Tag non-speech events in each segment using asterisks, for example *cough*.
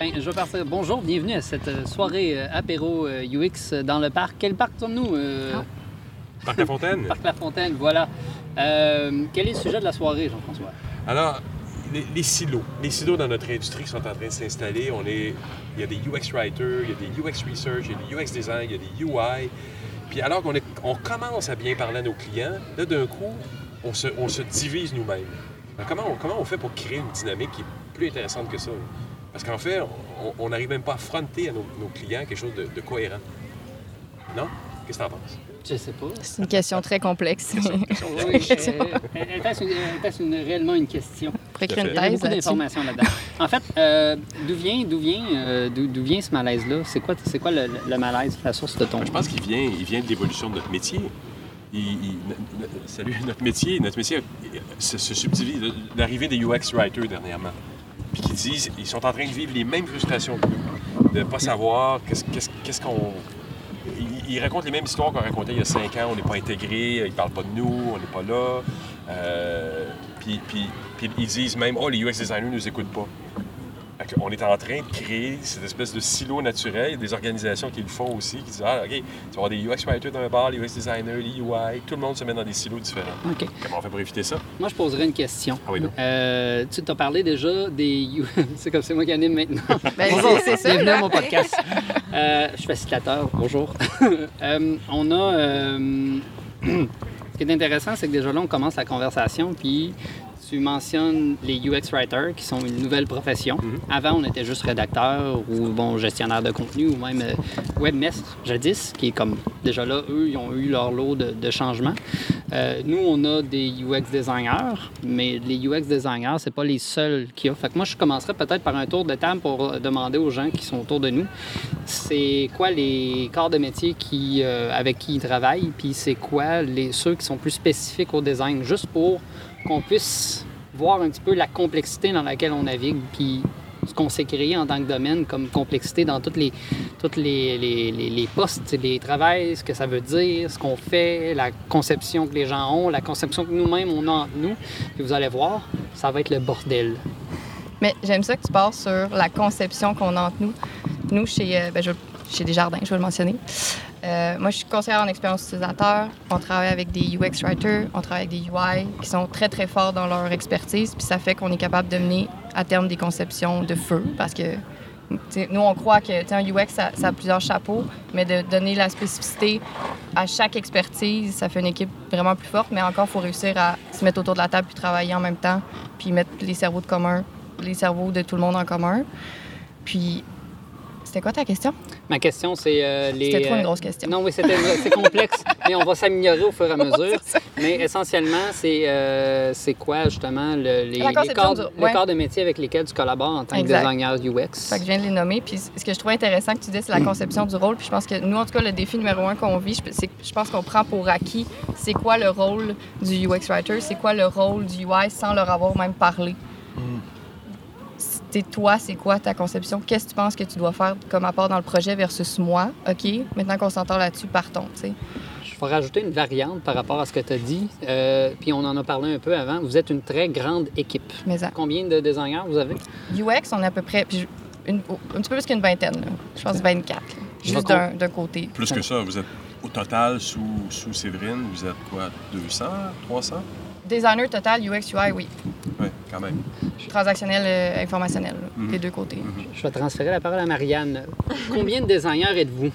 Je vais partir. Bonjour, bienvenue à cette euh, soirée euh, apéro euh, UX dans le parc. Quel parc sommes-nous? Euh, Ah. Parc La Fontaine. *laughs* Parc La Fontaine, voilà. Euh, quel est le sujet de la soirée, Jean-François? Alors, les, les silos. Les silos dans notre industrie qui sont en train de s'installer. On est, il y a des UX writers, il y a des UX research, il y a des UX design, il y a des UI. Puis alors qu'on on commence à bien parler à nos clients, là, d'un coup, on se, on se divise nous-mêmes. Comment, on, comment on fait pour créer une dynamique qui est plus intéressante que ça? là? Parce qu'en fait, on- n'arrive même pas à fronter à nos, nos clients quelque chose de, de cohérent. Non? Qu'est-ce que t'en penses? Je sais pas. C'est une question très complexe. *laughs* Oui, était-ce une- réellement une question? *laughs* Il y beaucoup d'informations là-dedans? *laughs* En fait, euh, d'où vient, d'où vient, euh, d'où, vient ce malaise-là? C'est quoi, c'est quoi le, le malaise, la source de ton... Je pense qu'il vient, il vient de l'évolution de notre métier. Il- il- salut, notre métier, notre métier se, se subdivise. L'arrivée des UX writers dernièrement, puis qui disent, ils sont en train de vivre les mêmes frustrations que nous, de ne pas savoir qu'est-ce, qu'on. Ils, ils racontent les mêmes histoires qu'on racontait il y a cinq ans. On n'est pas intégré, ils parlent pas de nous, on n'est pas là. Euh, puis, puis- puis ils disent même, oh, les UX designers ne nous écoutent pas. Fait qu'on est en train de créer cette espèce de silo naturel. Il y a des organisations qui le font aussi, qui disent Ah, OK, tu vas avoir des UX writers dans un bar, les UX designers, les UI. Tout le monde se met dans des silos différents. OK. Comment on fait pour éviter ça? Moi, je poserais une question. Ah oui, non. Euh, tu t'as parlé déjà des... *laughs* C'est comme c'est moi qui anime maintenant. *laughs* Ben, Bonjour, c'est- c'est ça, bienvenue à mon podcast. Euh, je suis facilitateur, bonjour. *laughs* Euh, on a... euh, *clears throat* ce qui est intéressant, c'est que déjà là, on commence la conversation, puis tu mentionnes les UX writers, qui sont une nouvelle profession. Avant, on était juste rédacteur ou bon gestionnaire de contenu ou même euh, webmestre jadis, qui est comme déjà là, eux, ils ont eu leur lot de, de changements. Euh, nous, on a des UX designers, mais les UX designers, c'est pas les seuls qu'il y a. Fait que moi, je commencerais peut-être par un tour de table pour demander aux gens qui sont autour de nous, c'est quoi les corps de métier qui, euh, avec qui ils travaillent, puis c'est quoi les, ceux qui sont plus spécifiques au design, juste pour qu'on puisse voir un petit peu la complexité dans laquelle on navigue, puis ce qu'on s'est créé en tant que domaine comme complexité dans toutes les, toutes les, les, postes, les travails, ce que ça veut dire, ce qu'on fait, la conception que les gens ont, la conception que nous-mêmes on a entre nous. Puis vous allez voir, ça va être le bordel. Mais j'aime ça que tu pars sur la conception qu'on a entre nous. Nous, chez, euh, ben, chez Desjardins, je vais le mentionner. Euh, moi, je suis conseillère en expérience utilisateur. On travaille avec des UX writers, on travaille avec des UI qui sont très, très forts dans leur expertise. Puis ça fait qu'on est capable de mener à terme des conceptions de feu parce que nous, on croit que un UX, ça, ça a plusieurs chapeaux, mais de donner la spécificité à chaque expertise, ça fait une équipe vraiment plus forte. Mais encore, il faut réussir à se mettre autour de la table puis travailler en même temps, puis mettre les cerveaux de commun, les cerveaux de tout le monde en commun. Puis, c'était quoi ta question? Ma question, c'est euh, les. C'était trop une euh, grosse question. Non, oui, c'était c'est complexe, *laughs* mais on va s'améliorer au fur et à mesure. mais essentiellement, c'est euh, c'est quoi justement le- les, les corps, du- les ouais. corps de métier avec lesquels tu collabores en tant Exact. que designer UX? Fait que je viens de les nommer. Puis ce que je trouvais intéressant que tu dis, c'est la conception du rôle. Puis je pense que nous, en tout cas, le défi numéro un qu'on vit, je- c'est que je pense qu'on prend pour acquis c'est quoi le rôle du UX writer, c'est quoi le rôle du UI sans leur avoir même parlé? C'est toi, c'est quoi ta conception? Qu'est-ce que tu penses que tu dois faire comme apport dans le projet versus moi? OK, maintenant qu'on s'entend là-dessus, partons. tu sais. Je vais rajouter une variante par rapport à ce que tu as dit. Euh, puis on en a parlé un peu avant. Vous êtes une très grande équipe. Mais ça. Combien de designers vous avez? UX, on est à peu près puis une- un petit peu plus qu'une vingtaine. là. Je pense 24. là. Je vais Juste d'un d'un côté. Plus que ça, vous êtes au total sous, sous Séverine, vous êtes quoi, 200, 300? Designer total, UX, UI, oui. Oui, quand même. Transactionnel, euh, informationnel, Mhm. des deux côtés. Je vais transférer la parole à Marianne. Combien de designers êtes-vous?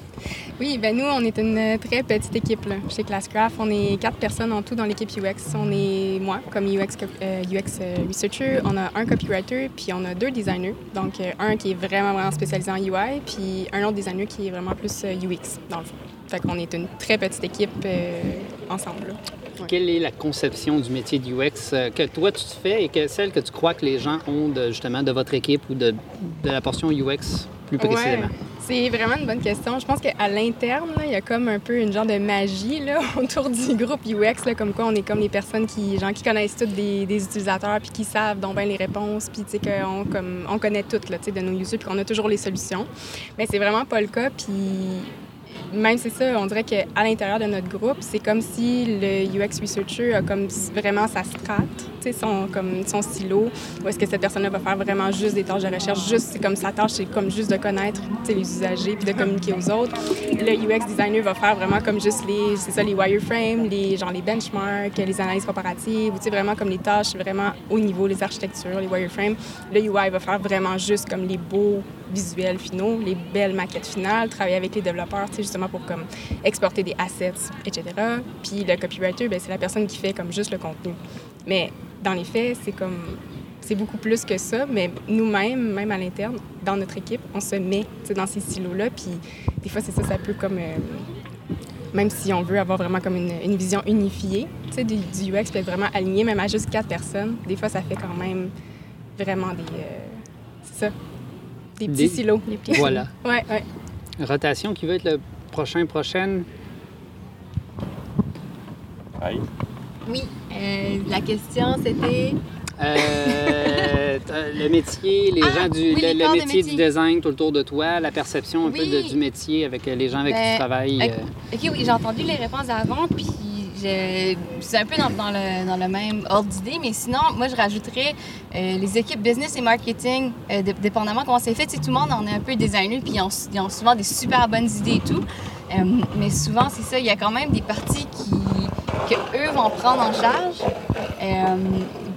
Oui, ben nous, on est une très petite équipe là. chez Classcraft. On est quatre personnes en tout dans l'équipe UX. On est moi comme UX, euh, UX euh, researcher, on a un copywriter, puis on a deux designers. Donc euh, un qui est vraiment vraiment spécialisé en UI, puis un autre designer qui est vraiment plus UX dans le fond. Fait qu'on est une très petite équipe euh, ensemble. Ouais. Quelle est la conception du métier de UX euh, que toi tu te fais et que celle que tu crois que les gens ont de, justement de votre équipe ou de, de la portion UX plus précisément? Ouais, c'est vraiment une bonne question. Je pense qu'à l'interne, il y a comme un peu une genre de magie là, *laughs* autour du groupe UX, là, comme quoi on est comme les personnes qui, genre, qui connaissent toutes des, des utilisateurs, puis qui savent donc bien les réponses, puis tu sais, qu'on comme, on connaît toutes là, tu sais, de nos users, puis qu'on a toujours les solutions. Mais c'est vraiment pas le cas, puis même c'est ça, on dirait qu'à l'intérieur de notre groupe, c'est comme si le UX researcher a comme vraiment sa strate, son, silo, ou est-ce que cette personne-là va faire vraiment juste des tâches de recherche, juste, c'est comme sa tâche, c'est comme juste de connaître, les usagers puis de communiquer aux autres. Le UX designer va faire vraiment comme juste les, c'est ça, les wireframes, les, les benchmarks, les analyses comparatives, ou vraiment comme les tâches vraiment au niveau, les architectures, les wireframes. Le UI va faire vraiment juste comme les beaux visuels finaux, les belles maquettes finales, travailler avec les développeurs, justement pour comme exporter des assets, etc. Puis le copywriter, ben, c'est la personne qui fait comme juste le contenu. Mais dans les faits, c'est comme c'est beaucoup plus que ça, mais nous-mêmes, même à l'interne, dans notre équipe, on se met dans ces silos-là. Puis des fois, c'est ça, ça peut comme. Euh, même si on veut avoir vraiment comme une, une vision unifiée du, du UX, peut être vraiment aligné, même à juste quatre personnes, des fois, ça fait quand même vraiment des. Euh, c'est ça. Des petits silos. Des petits voilà. *laughs* Ouais, ouais. Rotation qui va être le prochain, prochaine. Aïe. Oui, euh, la question c'était? Euh, *laughs* le métier, les Ah, gens du oui, le, métier, du design tout autour de toi, la perception un peu de- du métier avec euh, les gens avec qui tu Ben, travailles. ok. OK, oui, j'ai entendu les réponses avant, puis c'est un peu dans, dans le, dans le même ordre d'idée, mais sinon, moi, je rajouterais euh, les équipes business et marketing, euh, dé- dépendamment comment c'est fait. Tout le monde en est un peu designer, puis ils ont, ils ont souvent des super bonnes idées et tout. Euh, mais souvent, c'est ça, il y a quand même des parties qui, eux vont prendre en charge. Euh,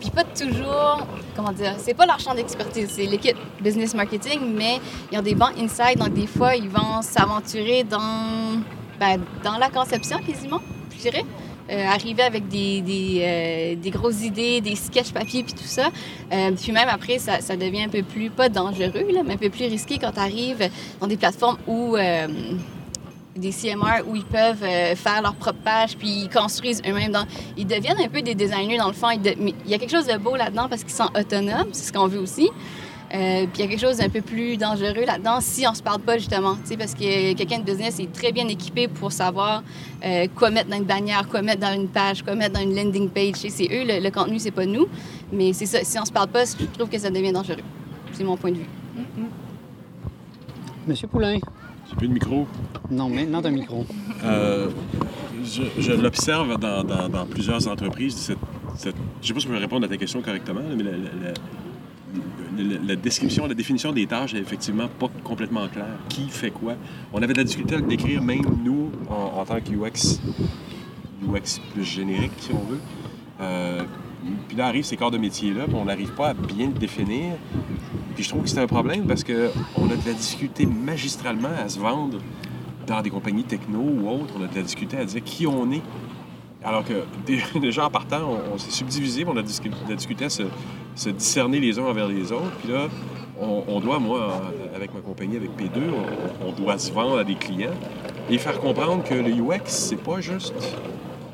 puis pas toujours, comment dire, c'est pas leur champ d'expertise, c'est l'équipe business marketing, mais ils ont des bons insights, donc des fois, ils vont s'aventurer dans, ben, dans la conception quasiment, je dirais. Euh, arriver avec des, des, des grosses idées, des sketchs papier puis tout ça. Puis même après, ça, devient un peu plus, pas dangereux, là, mais un peu plus risqué quand tu arrives dans des plateformes où des CMR où ils peuvent euh, faire leur propre page, puis ils construisent eux-mêmes. Dans... Ils deviennent un peu des designers dans le fond. Ils de- Mais il y a quelque chose de beau là-dedans parce qu'ils sont autonomes, c'est ce qu'on veut aussi. Euh, puis il y a quelque chose d'un peu plus dangereux là-dedans si on se parle pas justement, tu sais, parce que quelqu'un de business est très bien équipé pour savoir euh, quoi mettre dans une bannière, quoi mettre dans une page, quoi mettre dans une landing page. C'est eux, le, le contenu, c'est pas nous. Mais c'est ça, si on se parle pas, je trouve que ça devient dangereux. C'est mon point de vue. Monsieur Poulain. J'ai plus de micro. Non, maintenant t'as un micro. Euh, je je l'observe dans, dans- dans plusieurs entreprises. Cette, cette- je ne sais pas si je peux répondre à ta question correctement, mais la, la- la- la- la description, la définition des tâches est effectivement pas complètement claire. Qui fait quoi? On avait de la difficulté à le décrire, même nous, en, en tant que UX, UX plus générique, si on veut. Euh, puis là arrivent ces corps de métier-là, puis on n'arrive pas à bien le définir. Puis je trouve que c'est un problème parce qu'on a de la difficulté magistralement à se vendre dans des compagnies techno ou autres. On a de la difficulté à dire qui on est. Alors que dé- *laughs* déjà en partant, on, s'est subdivisé, on a de la difficulté à se, discerner les uns envers les autres. Puis là, on, doit, moi, avec ma compagnie, avec P2, on, doit se vendre à des clients et faire comprendre que le UX, c'est pas juste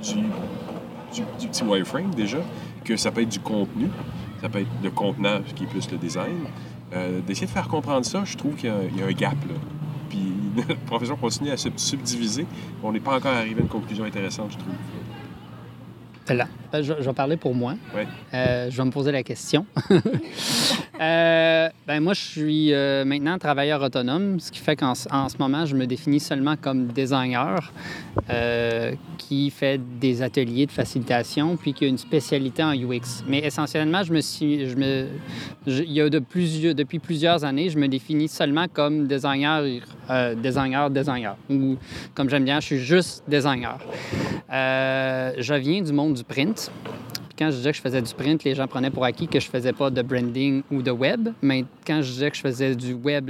du petit wireframe déjà, que ça peut être du contenu, ça peut être le contenant qui est plus le design. Euh, D'essayer de faire comprendre ça, je trouve qu'il y, a- un gap là. Puis *laughs* notre profession continue à se subdiviser. On n'est pas encore arrivé à une conclusion intéressante, je trouve. Là. Ben, Je, je vais parler pour moi. Euh, je vais me poser la question. *laughs* Euh, ben moi, je suis euh, maintenant travailleur autonome, ce qui fait qu'en ce- en ce moment, je me définis seulement comme designer euh, qui fait des ateliers de facilitation puis qui a une spécialité en UX. Mais essentiellement, je me suis, je me, je- il y a de plusieurs, depuis plusieurs années, je me définis seulement comme designer, euh, designer, designer. Ou comme j'aime bien, je suis juste designer. Euh, je viens du monde du print. Puis Quand je disais que je faisais du print, les gens prenaient pour acquis que je faisais pas de branding ou de web. Mais quand je disais que je faisais du web,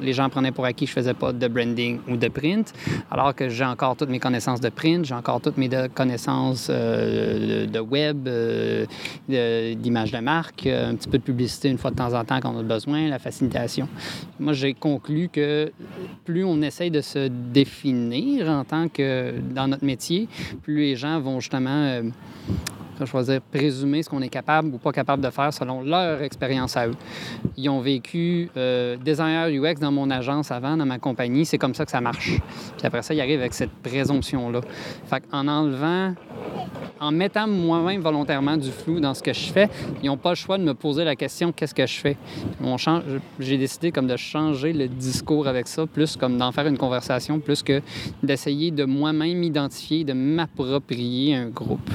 les gens prenaient pour acquis que je faisais pas de branding ou de print. Alors que j'ai encore toutes mes connaissances de print, j'ai encore toutes mes connaissances euh, de, web, euh, d'image de marque, un petit peu de publicité une fois de temps en temps quand on a besoin, la facilitation. Moi, j'ai conclu que plus on essaye de se définir en tant que dans notre métier, plus les gens vont justement euh, je vais choisir présumer ce qu'on est capable ou pas capable de faire selon leur expérience à eux. Ils ont vécu euh, designer UX dans mon agence avant, dans ma compagnie, c'est comme ça que ça marche. Puis après ça, ils arrivent avec cette présomption-là. Fait en enlevant, en mettant moi-même volontairement du flou dans ce que je fais, ils n'ont pas le choix de me poser la question qu'est-ce que je fais? J'ai décidé comme de changer le discours avec ça, plus comme d'en faire une conversation, plus que d'essayer de moi-même identifier, de m'approprier un groupe.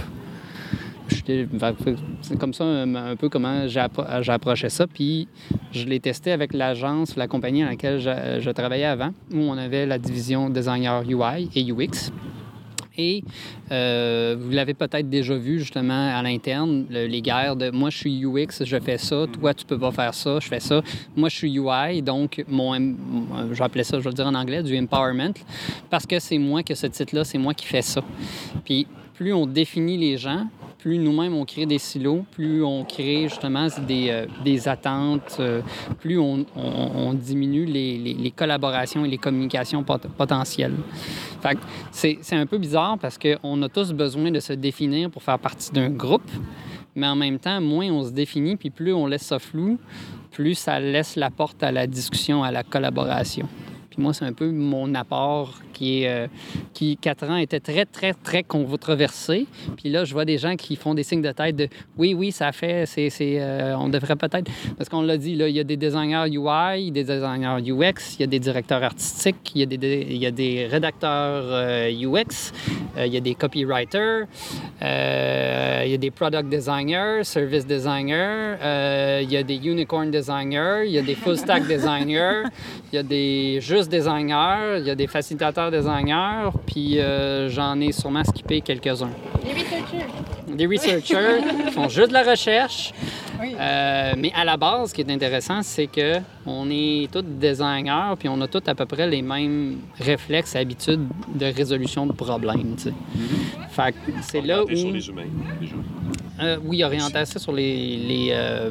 C'est comme ça un, un peu comment j'ai approché ça. Puis je l'ai testé avec l'agence, la compagnie dans laquelle je, je travaillais avant, où on avait la division designer UI et UX. Et euh, vous l'avez peut-être déjà vu justement à l'interne, le- les guerres de moi je suis UX, je fais ça, toi tu peux pas faire ça, je fais ça. Moi je suis UI, donc mon, je vais appeler ça, je vais le dire en anglais, du empowerment, parce que c'est moi que ce titre-là, c'est moi qui fais ça. Puis plus on définit les gens, plus nous-mêmes on crée des silos, plus on crée justement des, euh, des attentes, euh, plus on, on- diminue les, les- collaborations et les communications pot- potentielles. Fait c'est c'est un peu bizarre parce qu'on a tous besoin de se définir pour faire partie d'un groupe, mais en même temps, moins on se définit, puis plus on laisse ça flou, plus ça laisse la porte à la discussion, à la collaboration. Puis moi, c'est un peu mon apport qui, est, euh, qui, quatre ans, était très, très, très controversé. Puis là, je vois des gens qui font des signes de tête de oui, oui, ça fait, c'est, euh, on devrait peut-être. Parce qu'on l'a dit, là, il y a des designers UI, des designers UX, il y a des directeurs artistiques, il y a des, il y a des rédacteurs euh, UX, euh, il y a des copywriters, euh, il y a des product designers, service designers, euh, il y a des unicorn designers, il y a des full stack designers, il y a des juste designers, il y a des facilitateurs designers, puis euh, j'en ai sûrement skippé quelques-uns. Les researchers. Des researchers qui font juste de la recherche. Oui. Euh, mais à la base, ce qui est intéressant, c'est que on est tous designers, puis on a tous à peu près les mêmes réflexes et habitudes de résolution de problèmes. tu sais. Fait que c'est là où... Orienté sur les humains, déjà. Euh, oui, orientation sur les, les, euh,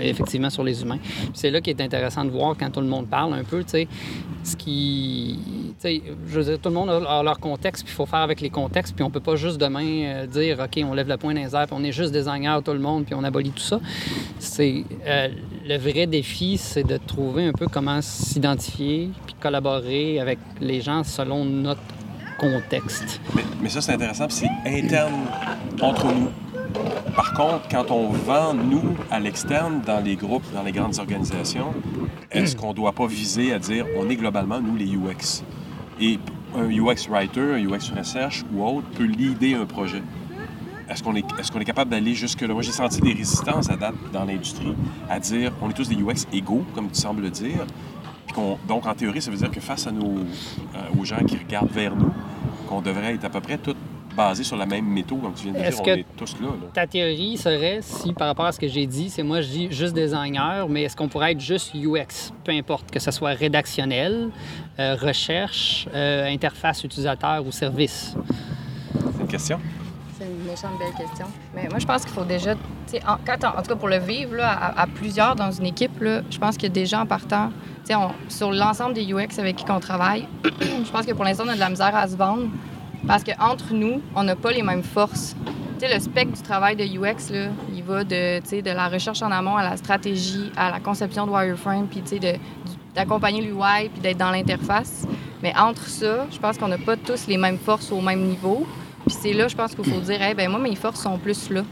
effectivement sur les humains. Puis C'est là qui est intéressant de voir quand tout le monde parle un peu, tu sais, ce qui, tu sais, je veux dire, tout le monde a, leur contexte, puis il faut faire avec les contextes, puis on peut pas juste demain euh, dire, ok, on lève le point dans les airs, puis on est juste designer tout le monde, puis on abolit tout ça. C'est euh, le vrai défi, c'est de trouver un peu comment s'identifier, puis collaborer avec les gens selon notre contexte. Mais, ça, c'est intéressant, c'est interne entre nous. Par contre, quand on vend, nous, à l'externe, dans les groupes, dans les grandes organisations, est-ce qu'on ne doit pas viser à dire on est globalement, nous, les UX? Et un UX writer, un UX research ou autre peut leader un projet. Est-ce qu'on est, est, qu'on est capable d'aller jusque-là? Moi, j'ai senti des résistances à date dans l'industrie à dire on est tous des UX égaux, comme tu sembles le dire. Donc, en théorie, ça veut dire que face à nos, euh, aux gens qui regardent vers nous, qu'on devrait être à peu près tous basés sur la même méthode, comme tu viens de dire, on que- est tous là. là. Ta théorie serait, si par rapport à ce que j'ai dit, c'est moi je dis juste designer, mais est-ce qu'on pourrait être juste UX, peu importe, que ce soit rédactionnel, euh, recherche, euh, interface utilisateur ou service? C'est une question? Méchante belle question. Mais moi, je pense qu'il faut déjà, en, en, tout cas pour le vivre là, à, plusieurs dans une équipe, là, je pense que déjà en partant, sur l'ensemble des UX avec qui on travaille, *clears throat* je pense que pour l'instant, on a de la misère à se vendre parce qu'entre nous, on n'a pas les mêmes forces. Tu sais, le spectre du travail de UX, là, il va de, de la recherche en amont à la stratégie, à la conception de wireframe, puis d'accompagner l'UI, puis d'être dans l'interface. Mais entre ça, je pense qu'on n'a pas tous les mêmes forces au même niveau. Puis c'est là, je pense qu'il faut dire, hey, ben moi, mes forces sont plus là.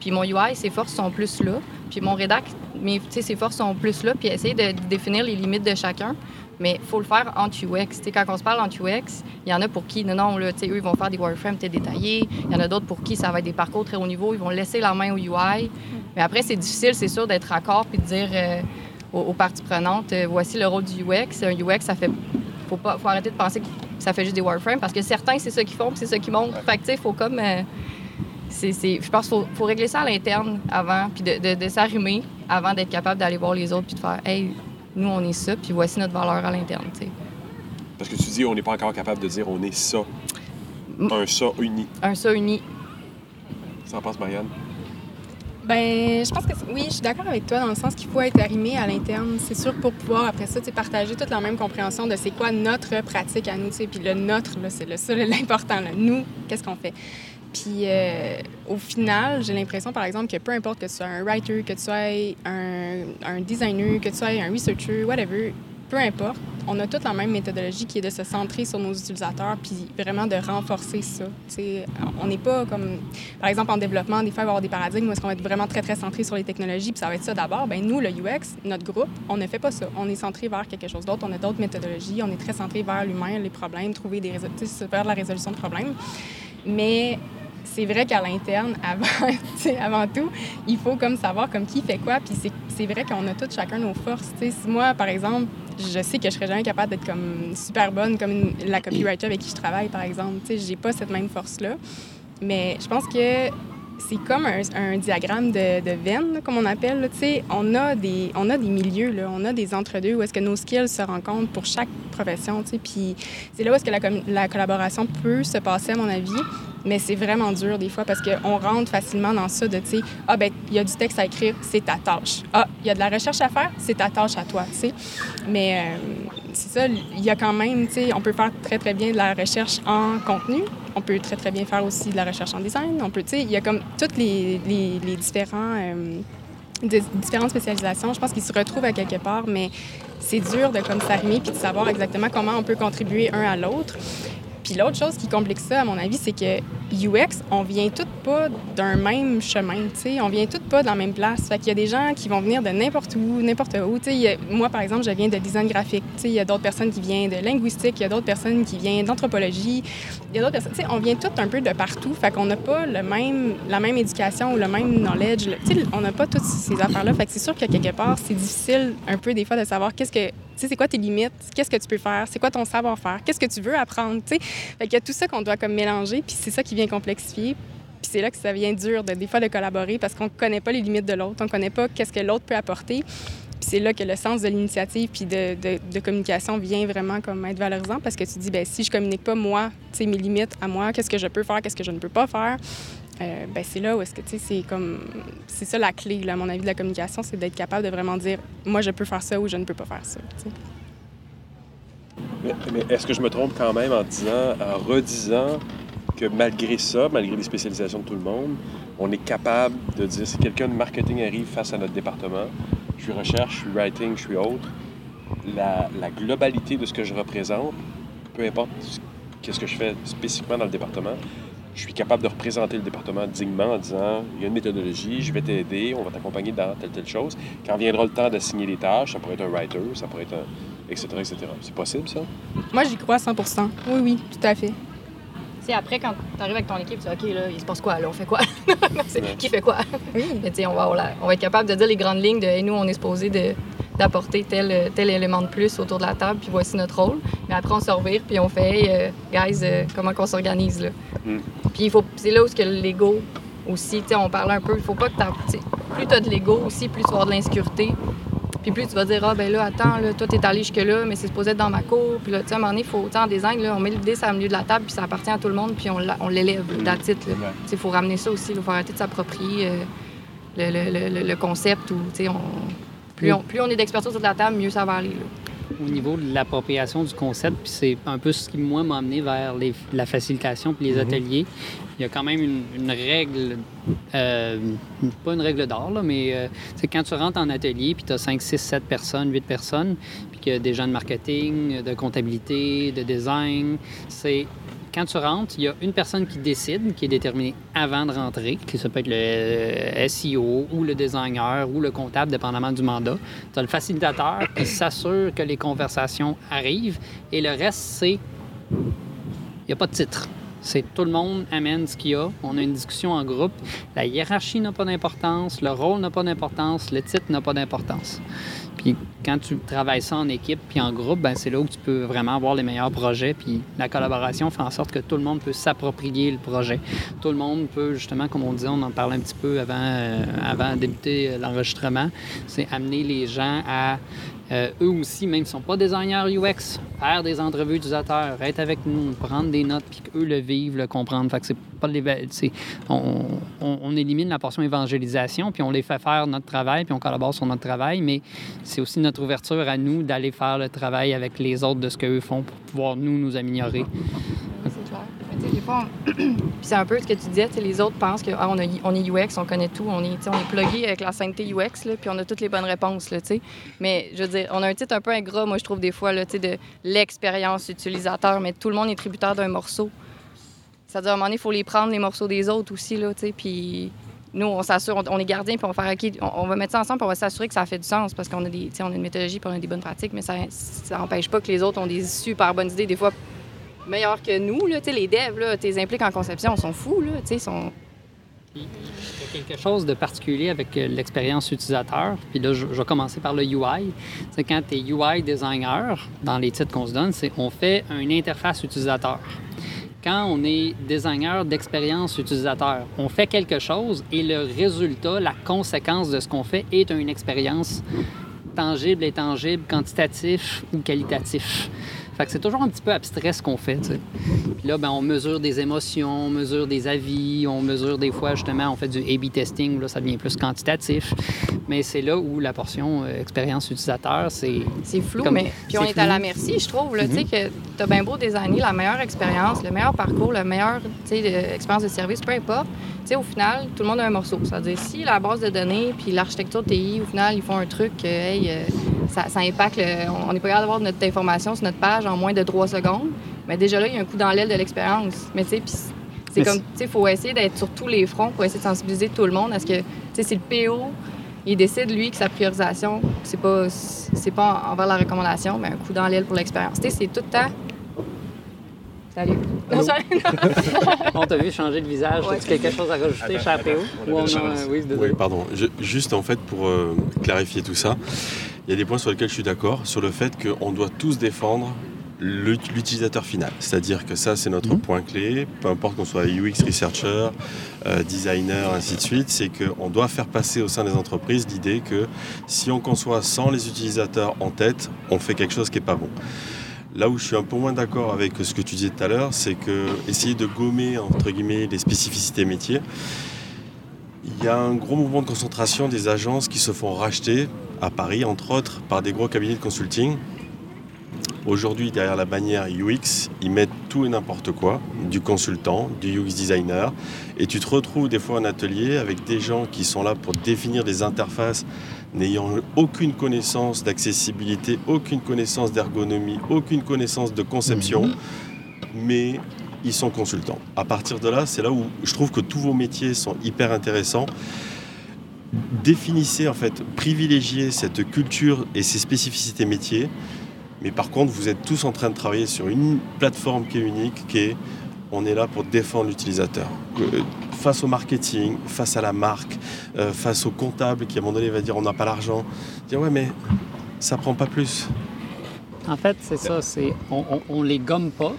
Puis mon UI, ses forces sont plus là. Puis mon rédac, mes, ses forces sont plus là. Puis essayer de, définir les limites de chacun. Mais il faut le faire entre UX. Quand on se parle entre UX, il y en a pour qui, non, non, là, eux, ils vont faire des wireframes peut-être détaillés. Il y en a d'autres pour qui ça va être des parcours très haut niveau. Ils vont laisser la main au UI. Mais après, c'est difficile, c'est sûr, d'être raccord puis de dire euh, aux, aux parties prenantes, euh, voici le rôle du UX. Un UX, ça fait faut pas faut arrêter de penser que ça fait juste des wireframes parce que certains c'est ça qu'ils font puis c'est ça qui montrent fait que faut comme euh, c'est, c'est- je pense qu'il faut, faut régler ça à l'interne avant puis de, de, de s'arrimer avant d'être capable d'aller voir les autres puis de faire hey nous on est ça puis voici notre valeur à l'interne tu sais Parce que tu dis on n'est pas encore capable de dire on est ça. Un ça uni. un ça uni Ça en passe, Marianne? Ben, je pense que oui, je suis d'accord avec toi dans le sens qu'il faut être arrimé à l'interne. C'est sûr pour pouvoir après ça, partager toute la même compréhension de c'est quoi notre pratique à nous, tu. Puis le notre, c'est le ça l'important. Nous, qu'est-ce qu'on fait? Puis euh, au final, j'ai l'impression, par exemple, que peu importe que tu sois un writer, que tu sois un, un designer, que tu sois un researcher, whatever, peu importe, on a toute la même méthodologie qui est de se centrer sur nos utilisateurs puis vraiment de renforcer ça. Tu sais, on n'est pas comme, par exemple, en développement, des fois, il va y avoir des paradigmes où est-ce qu'on va être vraiment très, très centré sur les technologies puis ça va être ça d'abord. Ben nous, le UX, notre groupe, on ne fait pas ça. On est centré vers quelque chose d'autre. On a d'autres méthodologies. On est très centré vers l'humain, les problèmes, trouver des tu sais, vers la résolution de problèmes. Mais c'est vrai qu'à l'interne, *laughs* avant, avant tout, il faut comme savoir comme qui fait quoi. Puis c'est vrai qu'on a tous chacun nos forces. si moi, par exemple, je sais que je serais jamais capable d'être comme super bonne comme la copywriter avec qui je travaille, par exemple. Tu sais, j'ai pas cette même force-là. Mais je pense que c'est comme un, diagramme de, de veine, comme on appelle. On a, des, on a des milieux, là, on a des entre-deux où est-ce que nos skills se rencontrent pour chaque profession. Puis c'est là où est-ce que la, la, collaboration peut se passer, à mon avis. Mais c'est vraiment dur des fois parce qu'on rentre facilement dans ça de, tu sais, ah ben il y a du texte à écrire, c'est ta tâche. Ah, il y a de la recherche à faire, c'est ta tâche à toi, tu sais. Mais euh, c'est ça, il y a quand même, tu sais, on peut faire très, très bien de la recherche en contenu. On peut très, très bien faire aussi de la recherche en design. On peut, tu sais, il y a comme toutes les, les, différents... Euh, différentes spécialisations, je pense qu'ils se retrouvent à quelque part, mais c'est dur de comme s'arrimer puis de savoir exactement comment on peut contribuer un à l'autre. Puis l'autre chose qui complique ça, à mon avis, c'est que UX, on vient toutes pas d'un même chemin, tu sais. On vient toutes pas de la même place. Fait qu'il y a des gens qui vont venir de n'importe où, n'importe où. Tu sais, moi, par exemple, je viens de design graphique. Tu sais, il y a d'autres personnes qui viennent de linguistique, il y a d'autres personnes qui viennent d'anthropologie. Il y a d'autres personnes... Tu sais, on vient toutes un peu de partout. Fait qu'on n'a pas le même, la même éducation ou le même knowledge. Tu sais, on n'a pas toutes ces affaires-là. Fait que c'est sûr qu'à quelque part, c'est difficile un peu des fois de savoir qu'est-ce que c'est quoi tes limites? Qu'est-ce que tu peux faire? C'est quoi ton savoir-faire? Qu'est-ce que tu veux apprendre? Tu y a tout ça qu'on doit comme mélanger, puis c'est ça qui vient complexifier. Puis c'est là que ça vient dur, de, des fois, de collaborer parce qu'on ne connaît pas les limites de l'autre, on ne connaît pas qu'est-ce que l'autre peut apporter. Puis c'est là que le sens de l'initiative puis de, de, communication vient vraiment comme être valorisant parce que tu dis, ben si je communique pas moi, tu sais, mes limites à moi, qu'est-ce que je peux faire, qu'est-ce que je ne peux pas faire, euh, ben c'est là où est-ce que, c'est ça la clé, à mon avis, de la communication, c'est d'être capable de vraiment dire, moi, je peux faire ça ou je ne peux pas faire ça, Mais, est-ce que je me trompe quand même en disant, en redisant que malgré ça, malgré les spécialisations de tout le monde, on est capable de dire, si quelqu'un de marketing arrive face à notre département, je suis recherche, je suis writing, je suis autre, la, la globalité de ce que je représente, peu importe qu'est-ce que je fais spécifiquement dans le département, je suis capable de représenter le département dignement en disant il y a une méthodologie, je vais t'aider, on va t'accompagner dans telle telle chose. Quand viendra le temps d'assigner les tâches, ça pourrait être un writer, ça pourrait être un. etc. etc. C'est possible, ça? Moi, j'y crois à 100% Oui, oui, tout à fait. sais, après, quand tu arrives avec ton équipe, tu dis OK, là, il se passe quoi? Là, on fait quoi? *laughs* Qui fait quoi? Oui. Mais on va, on va être capable de dire les grandes lignes de nous, on est supposé de d'apporter tel, tel élément de plus autour de la table, puis voici notre rôle. Mais après, on se revire, puis on fait, euh, guys, euh, comment qu'on s'organise, là. Mm. Puis c'est là où que l'ego aussi, tu sais, on parle un peu, il faut pas que tu plus tu as de l'ego aussi, plus tu vas avoir de l'insécurité. Puis plus tu vas dire, ah ben là, attends, là, toi, t'es allé jusque-là, mais c'est supposé être dans ma cour. Puis là, tu sais, à un moment donné, faut, en design, là, on met le dé au milieu de la table, puis ça appartient à tout le monde, puis on l'élève, mm. titre. Il faut ramener ça aussi, il faut arrêter de s'approprier euh, le, le, le, concept. Ou, on, plus, on, plus on est d'expertise sur la table, mieux ça va aller. Au niveau de l'appropriation du concept, puis c'est un peu ce qui, moi, m'a amené vers la facilitation puis les mhm. ateliers. Il y a quand même une, règle, euh, pas une règle d'or, mais euh, c'est quand tu rentres en atelier puis tu as 5, 6, 7 personnes, 8 personnes, puis qu'il y a des gens de marketing, de comptabilité, de design, c'est quand tu rentres, il y a une personne qui décide, qui est déterminée avant de rentrer, qui ça peut être le euh, SEO ou le designer ou le comptable, dépendamment du mandat. Tu as le facilitateur qui s'assure que les conversations arrivent et le reste, c'est. Il n'y a pas de titre. C'est tout le monde amène ce qu'il y a. On a une discussion en groupe. La hiérarchie n'a pas d'importance, le rôle n'a pas d'importance, le titre n'a pas d'importance. Puis quand tu travailles ça en équipe puis en groupe, ben c'est là où tu peux vraiment avoir les meilleurs projets. Puis la collaboration fait en sorte que tout le monde peut s'approprier le projet. Tout le monde peut, justement, comme on dit, on en parlait un petit peu avant, euh, avant de débuter l'enregistrement, c'est amener les gens à euh, eux aussi, même s'ils ne sont pas designers UX, faire des entrevues utilisateurs, être avec nous, prendre des notes, puis qu'eux le vivent, le comprendre. C'est pas on, on, on, élimine la portion évangélisation, puis on les fait faire notre travail, puis on collabore sur notre travail, mais c'est aussi notre ouverture à nous d'aller faire le travail avec les autres de ce qu'eux font pour pouvoir nous nous améliorer des c'est un peu ce que tu disais, les autres pensent qu'on ah, on est UX, on connaît tout, on est, on est plugué avec la sainteté UX, là, puis on a toutes les bonnes réponses. Là, mais je veux dire, on a un titre un peu ingrat, moi, je trouve, des fois, là, de l'expérience utilisateur, mais tout le monde est tributaire d'un morceau. C'est-à-dire, à un moment donné, il faut les prendre, les morceaux des autres aussi, là, puis nous, on s'assure, on, est gardien, puis on va faire, OK, on, va mettre ça ensemble, puis on va s'assurer que ça fait du sens, parce qu'on a, des, on a une méthodologie, puis on a des bonnes pratiques, mais ça n'empêche pas que les autres ont des super bonnes idées. Des fois, meilleurs que nous. Les devs, tes impliques en conception, sont fous. Sont... Il y a quelque chose de particulier avec euh, l'expérience utilisateur. Puis là, je, je vais commencer par le UI. C'est quand tu es UI designer, dans les titres qu'on se donne, c'est on fait une interface utilisateur. Quand on est designer d'expérience utilisateur, on fait quelque chose et le résultat, la conséquence de ce qu'on fait est une expérience tangible, intangible, quantitatif ou qualitatif. Fait que c'est toujours un petit peu abstrait ce qu'on fait. tu sais. Puis là, ben, on mesure des émotions, on mesure des avis, on mesure des fois, justement, on fait du A-B testing, là, ça devient plus quantitatif. Mais c'est là où la portion euh, expérience utilisateur, c'est. C'est flou, Comme- mais puis on est à la merci, je trouve. Là, Tu sais que t'as bien beau designer la meilleure expérience, le meilleur parcours, le meilleur tu sais, de- expérience de service, peu importe. Tu sais, au final, tout le monde a un morceau. C'est-à-dire, si la base de données puis l'architecture TI, au final, ils font un truc, hey, euh, ça, ça impacte, le- on n'est pas capable d'avoir notre information sur notre page en moins de 3 secondes, mais déjà là, il y a un coup dans l'aile de l'expérience. Mais tu sais, puis c'est comme, tu sais, il faut essayer d'être sur tous les fronts pour essayer de sensibiliser tout le monde à ce que, tu sais, c'est le PO il décide, lui, que sa priorisation, c'est pas, c'est pas envers la recommandation, mais un coup dans l'aile pour l'expérience. Tu sais, c'est tout le temps. Salut. Non, *laughs* On t'a vu changer de visage. Ouais. As-tu quelque chose à rajouter chez APO? Ou on a- Oui, pardon. Je- juste en fait pour euh, clarifier tout ça, il y a des points sur lesquels je suis d'accord sur le fait qu'on doit tous défendre l'utilisateur final. C'est-à-dire que ça, c'est notre Mhm. point clé, peu importe qu'on soit UX researcher, euh, designer, ainsi de suite, c'est qu'on doit faire passer au sein des entreprises l'idée que si on conçoit sans les utilisateurs en tête, on fait quelque chose qui n'est pas bon. Là où je suis un peu moins d'accord avec ce que tu disais tout à l'heure, c'est que essayer de gommer entre guillemets les spécificités métiers, il y a un gros mouvement de concentration des agences qui se font racheter à Paris, entre autres, par des gros cabinets de consulting. Aujourd'hui, derrière la bannière UX, ils mettent tout et n'importe quoi, du consultant, du UX designer, et tu te retrouves des fois en atelier avec des gens qui sont là pour définir des interfaces n'ayant aucune connaissance d'accessibilité, aucune connaissance d'ergonomie, aucune connaissance de conception, mais ils sont consultants. À partir de là, c'est là où je trouve que tous vos métiers sont hyper intéressants. Définissez en fait, privilégiez cette culture et ces spécificités métiers, mais par contre, vous êtes tous en train de travailler sur une plateforme qui est unique, qui est on est là pour défendre l'utilisateur. Face au marketing, face à la marque, euh, face au comptable qui à un moment donné va dire on n'a pas l'argent, dire ouais mais ça prend pas plus. En fait, c'est ça. C'est on, on, on les gomme pas.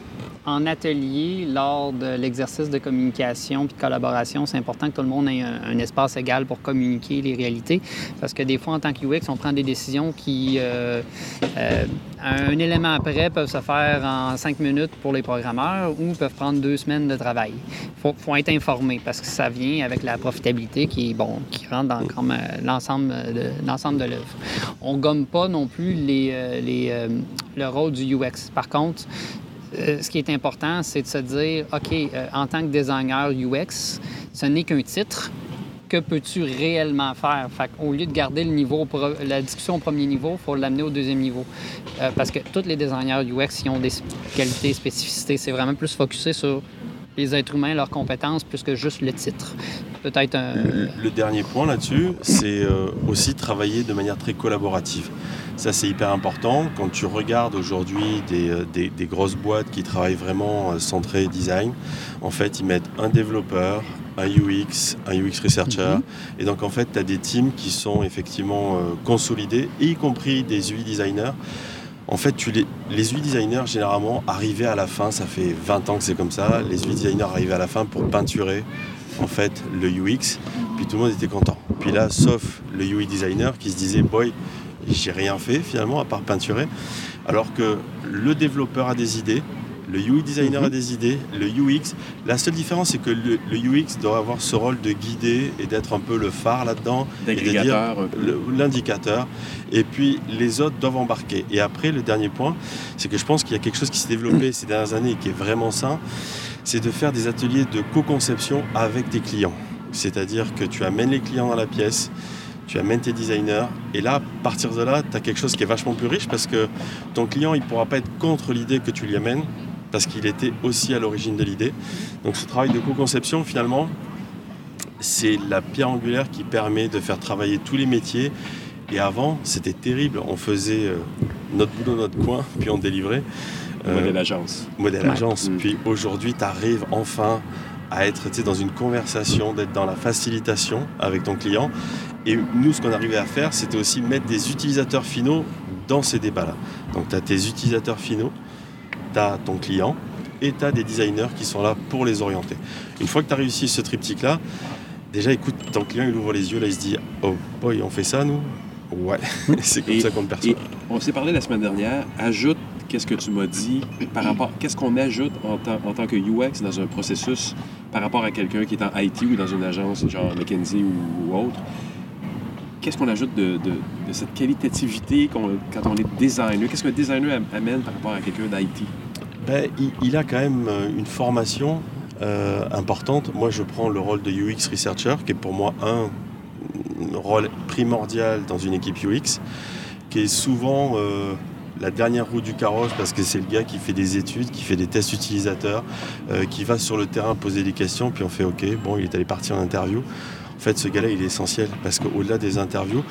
En atelier, lors de l'exercice de communication puis de collaboration, c'est important que tout le monde ait un, espace égal pour communiquer les réalités. Parce que des fois, en tant que UX, on prend des décisions qui, euh, euh, un élément après, peuvent se faire en cinq minutes pour les programmeurs ou peuvent prendre deux semaines de travail. Il faut, faut être informé parce que ça vient avec la profitabilité qui, bon, qui rentre dans euh, l'ensemble de, l'œuvre. On gomme pas non plus le rôle du UX. Par contre, euh, ce qui est important, c'est de se dire, OK, euh, en tant que designer UX, ce n'est qu'un titre. Que peux-tu réellement faire? Fait au lieu de garder le niveau, la discussion au premier niveau, il faut l'amener au deuxième niveau. Euh, parce que tous les designers UX, ils ont des qualités, spécificités. C'est vraiment plus focusé sur les êtres humains, leurs compétences, plus que juste le titre. Peut-être un... Le, le dernier point là-dessus, c'est euh, aussi travailler de manière très collaborative. Ça, c'est hyper important. Quand tu regardes aujourd'hui des, euh, des- des grosses boîtes qui travaillent vraiment euh, centré design, en fait, ils mettent un développeur, un UX, un UX researcher. Mhm. Et donc, en fait, tu as des teams qui sont effectivement euh, consolidés, y compris des UI designers. En fait, les, les UI designers, généralement, arrivaient à la fin, ça fait 20 ans que c'est comme ça, les UI designers arrivaient à la fin pour peinturer en fait le UX, puis tout le monde était content. Puis là, sauf le UI designer qui se disait, boy, j'ai rien fait finalement à part peinturer, alors que le développeur a des idées, le UI designer Mhm. a des idées, le UX, la seule différence c'est que le, le UX doit avoir ce rôle de guider et d'être un peu le phare là-dedans, le- l'indicateur, et puis les autres doivent embarquer. Et après, le dernier point, c'est que je pense qu'il y a quelque chose qui s'est développé *clears throat* ces dernières années et qui est vraiment sain, c'est de faire des ateliers de co-conception avec tes clients. C'est-à-dire que tu amènes les clients dans la pièce, tu amènes tes designers, et là, à partir de là, tu as quelque chose qui est vachement plus riche parce que ton client, il ne pourra pas être contre l'idée que tu lui amènes, parce qu'il était aussi à l'origine de l'idée. Donc ce travail de co-conception, finalement, c'est la pierre angulaire qui permet de faire travailler tous les métiers. Et avant, c'était terrible. On faisait euh, notre boulot, notre coin, *laughs* puis on délivrait. Euh, modèle agence. Modèle Ouais. agence. Mm. Puis aujourd'hui, tu arrives enfin à être tu sais, dans une conversation, d'être dans la facilitation avec ton client. Et nous, ce qu'on arrivait à faire, c'était aussi mettre des utilisateurs finaux dans ces débats-là. Donc, tu as tes utilisateurs finaux, tu as ton client et tu as des designers qui sont là pour les orienter. Une fois que tu as réussi ce triptyque-là, déjà, écoute, ton client, il ouvre les yeux, là, il se dit Oh boy, on fait ça, nous? Ouais, *laughs* c'est comme Et- ça qu'on le perçoit. On s'est parlé la semaine dernière. Ajoute qu'est-ce que tu m'as dit par rapport. Qu'est-ce qu'on ajoute en tant, en tant que UX dans un processus par rapport à quelqu'un qui est en IT ou dans une agence genre McKinsey ou, ou autre? Qu'est-ce qu'on ajoute de, cette qualitativité quand on est designer? Qu'est-ce qu'un designer am- amène par rapport à quelqu'un d'IT? Ben, il, a quand même euh, une formation euh, importante. Moi, je prends le rôle de UX Researcher, qui est pour moi un mm, rôle primordial dans une équipe UX, qui est souvent euh, la dernière roue du carrosse parce que c'est le gars qui fait des études, qui fait des tests utilisateurs, qui va sur le terrain poser des questions, puis on fait OK, bon, il est allé partir en interview. En fait, ce gars-là, il est essentiel parce qu'au-delà des interviews,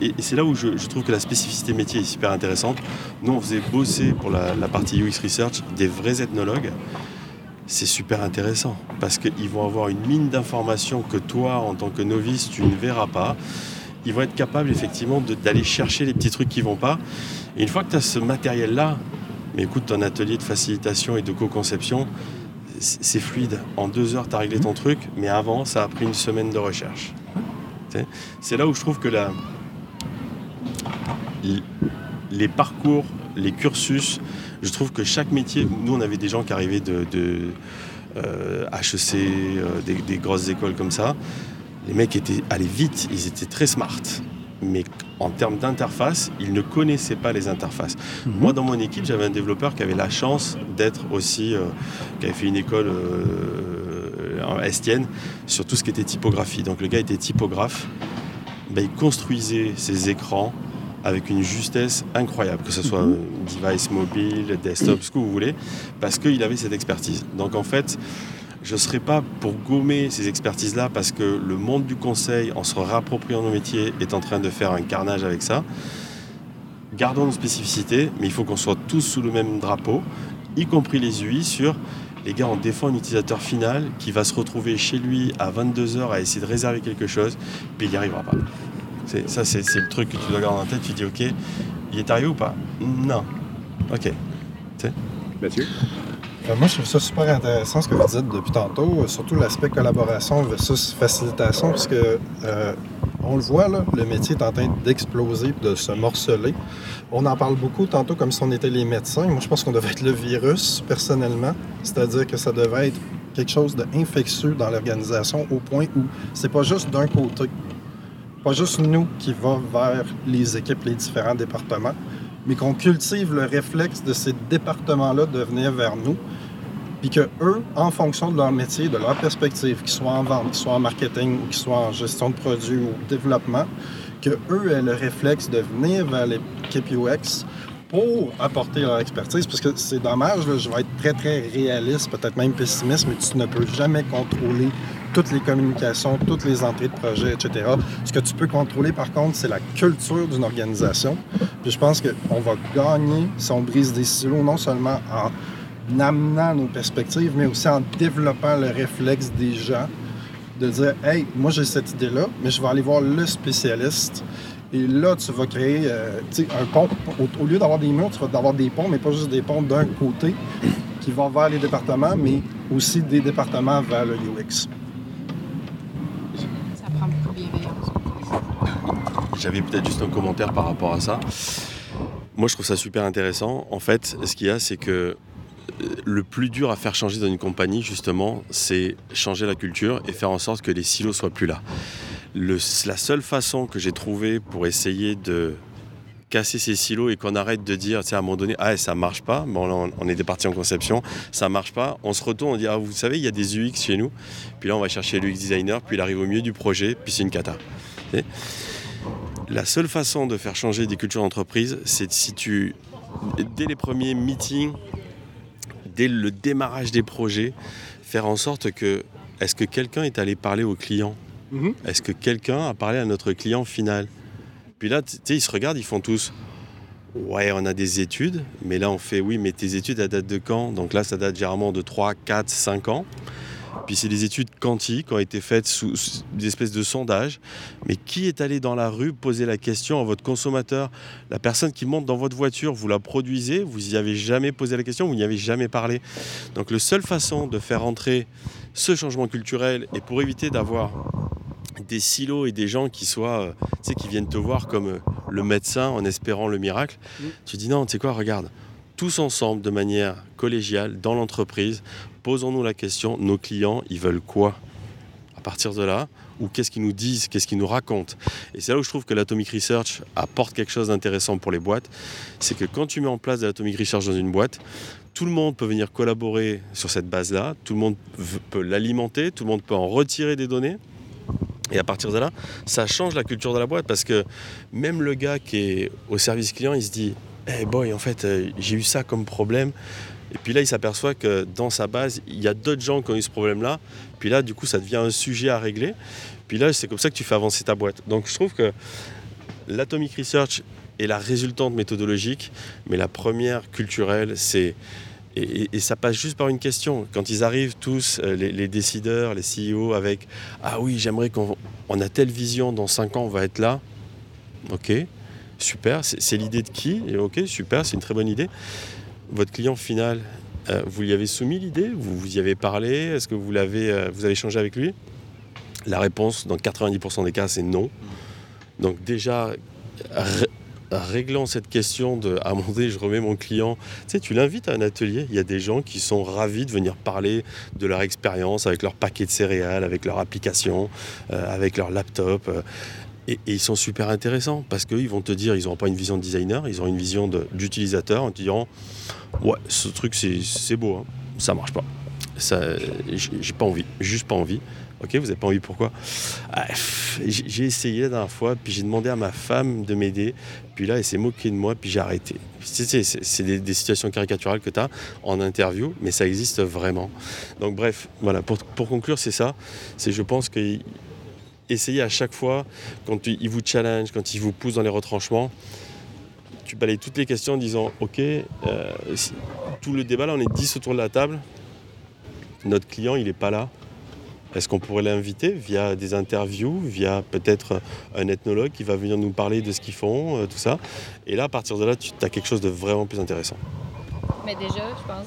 et c'est là où je, trouve que la spécificité métier est super intéressante. Nous, on faisait bosser pour la, partie UX Research des vrais ethnologues. C'est super intéressant parce qu'ils vont avoir une mine d'informations que toi, en tant que novice, tu ne verras pas. Ils vont être capables effectivement d'aller chercher les petits trucs qui vont pas. Et une fois que tu as ce matériel-là, mais écoute, ton atelier de facilitation et de co-conception, c'est fluide. En deux heures, tu as réglé ton truc, mais avant, ça a pris une semaine de recherche. C'est là où je trouve que la, les parcours, les cursus, je trouve que chaque métier, nous on avait des gens qui arrivaient de, de, euh, HEC, euh, des, des grosses écoles comme ça, les mecs étaient allés vite, ils étaient très smart. Mais en termes d'interface, ils ne connaissaient pas les interfaces. Moi, dans mon équipe, j'avais un développeur qui avait la chance d'être aussi, euh, qui avait fait une école euh, en estienne sur tout ce qui était typographie. Donc le gars était typographe. Ben, il construisait ses écrans avec une justesse incroyable, que ce soit Mhm. un device mobile, desktop, ce que vous voulez, parce qu'il avait cette expertise. Donc en fait, je ne serais pas pour gommer ces expertises-là parce que le monde du conseil, en se réappropriant nos métiers, est en train de faire un carnage avec ça. Gardons nos spécificités, mais il faut qu'on soit tous sous le même drapeau, y compris les UI, sur les gars, on défend un utilisateur final qui va se retrouver chez lui à 22h à essayer de réserver quelque chose, puis il n'y arrivera pas. Ça, c'est c'est le truc que tu dois garder en tête. Tu dis, OK, il est arrivé ou pas? Non. OK. Mathieu? Euh, Moi, je trouve ça super intéressant ce que vous dites depuis tantôt, euh, surtout l'aspect collaboration versus facilitation, parce euh, on le voit, là, le métier est en train d'exploser, de se morceler. On en parle beaucoup tantôt comme si on était les médecins. Moi, je pense qu'on devait être le virus, personnellement, c'est-à-dire que ça devait être quelque chose d'infectieux dans l'organisation au point où c'est pas juste d'un côté, pas juste nous qui va vers les équipes, les différents départements, mais qu'on cultive le réflexe de ces départements-là de venir vers nous, puis que eux, en fonction de leur métier, de leur perspective, qu'ils soient en vente, qu'ils soient en marketing, ou qu'ils soient en gestion de produits ou développement, que eux aient le réflexe de venir vers l'équipe UX pour apporter leur expertise, parce que c'est dommage, là, je vais être très, très réaliste, peut-être même pessimiste, mais tu ne peux jamais contrôler toutes les communications, toutes les entrées de projet, etc. Ce que tu peux contrôler, par contre, c'est la culture d'une organisation. Puis je pense qu'on va gagner si on brise des silos, non seulement en amenant nos perspectives, mais aussi en développant le réflexe des gens de dire Hey, moi j'ai cette idée-là, mais je vais aller voir le spécialiste. Et là, tu vas créer euh, tu sais, un pont. Au, au lieu d'avoir des murs, tu vas avoir des ponts, mais pas juste des ponts d'un côté qui vont vers les départements, mais aussi des départements vers le UX. Ça prend beaucoup de bienveillance. J'avais peut-être juste un commentaire par rapport à ça. Moi, je trouve ça super intéressant. En fait, ce qu'il y a, c'est que le plus dur à faire changer dans une compagnie, justement, c'est changer la culture et faire en sorte que les silos soient plus là. La seule façon que j'ai trouvée pour essayer de casser ces silos et qu'on arrête de dire, tu sais, à un moment donné, ah, ça marche pas, bon, là, on, était parti en conception, ça marche pas, on se retourne, on dit, ah, vous savez, il y a des UX chez nous, puis là, on va chercher l'UX designer, puis il arrive au milieu du projet, puis c'est une cata. La seule façon de faire changer des cultures d'entreprise, c'est si tu, dès les premiers meetings, dès le démarrage des projets, faire en sorte que, est-ce que quelqu'un est allé parler au client? Mhm. Est-ce que quelqu'un a parlé à notre client final? Puis là, tu sais, ils se regardent, ils font tous. Ouais, on a des études, mais là on fait oui, mais tes études, elles datent de quand? Donc là, ça date généralement de 3, 4, 5 ans. Puis c'est des études quantiques qui ont été faites sous, sous des espèces de sondages. Mais qui est allé dans la rue poser la question à votre consommateur? La personne qui monte dans votre voiture, vous la produisez, vous n'y avez jamais posé la question, vous n'y avez jamais parlé. Donc la seule façon de faire entrer ce changement culturel et pour éviter d'avoir des silos et des gens qui soient, euh, tu sais, qui viennent te voir comme euh, le médecin en espérant le miracle, tu dis non, tu sais quoi, regarde, tous ensemble, de manière collégiale, dans l'entreprise, posons-nous la question, nos clients, ils veulent quoi À partir de là, ou qu'est-ce qu'ils nous disent, qu'est-ce qu'ils nous racontent? Et c'est là où je trouve que l'Atomic Research apporte quelque chose d'intéressant pour les boîtes, c'est que quand tu mets en place de l'Atomic Research dans une boîte, tout le monde peut venir collaborer sur cette base-là, tout le monde peut l'alimenter, tout le monde peut en retirer des données. Et à partir de là, ça change la culture de la boîte parce que même le gars qui est au service client, il se dit Hey boy, en fait, euh, j'ai eu ça comme problème. Et puis là, il s'aperçoit que dans sa base, il y a d'autres gens qui ont eu ce problème-là. Puis là, du coup, ça devient un sujet à régler. Puis là, c'est comme ça que tu fais avancer ta boîte. Donc je trouve que l'Atomic Research est la résultante méthodologique, mais la première culturelle, c'est. Et, ça passe juste par une question. Quand ils arrivent tous, euh, les, décideurs, les CEO, avec Ah oui, j'aimerais qu'on on a telle vision, dans 5 ans, on va être là. Ok, super. C'est l'idée de qui? Ok, super, c'est une très bonne idée. Votre client final, euh, vous lui avez soumis l'idée Vous vous y avez parlé Est-ce que vous, l'avez, euh, avez échangé avec lui? La réponse, dans 90% des cas, c'est non. Donc déjà, ré- réglant cette question de moment donné, je remets mon client, tu tu l'invites à un atelier, il y a des gens qui sont ravis de venir parler de leur expérience avec leur paquet de céréales, avec leur application, euh, avec leur laptop. Et, ils sont super intéressants parce qu'ils vont te dire, ils n'auront pas une vision de designer, ils ont une vision d'utilisateur en te disant Ouais, ce truc c'est beau, hein, ça marche pas. Ça, j'ai pas envie, juste pas envie. Ok, vous n'avez pas envie, pourquoi? Ah, J'ai essayé la dernière fois, puis j'ai demandé à ma femme de m'aider, puis là, elle s'est moquée de moi, puis j'ai arrêté. C'est des, des situations caricaturales que tu as en interview, mais ça existe vraiment. Donc, bref, voilà, pour, pour conclure, c'est ça. C'est, je pense que essayez à chaque fois, quand ils vous challenge, quand ils vous poussent dans les retranchements, tu balayes toutes les questions en disant Ok, euh, tout le débat là, on est 10 autour de la table, notre client, il n'est pas là. Est-ce qu'on pourrait l'inviter via des interviews, via peut-être un ethnologue qui va venir nous parler de ce qu'ils font, euh, tout ça? Et là, à partir de là, tu as quelque chose de vraiment plus intéressant. Mais déjà, je pense.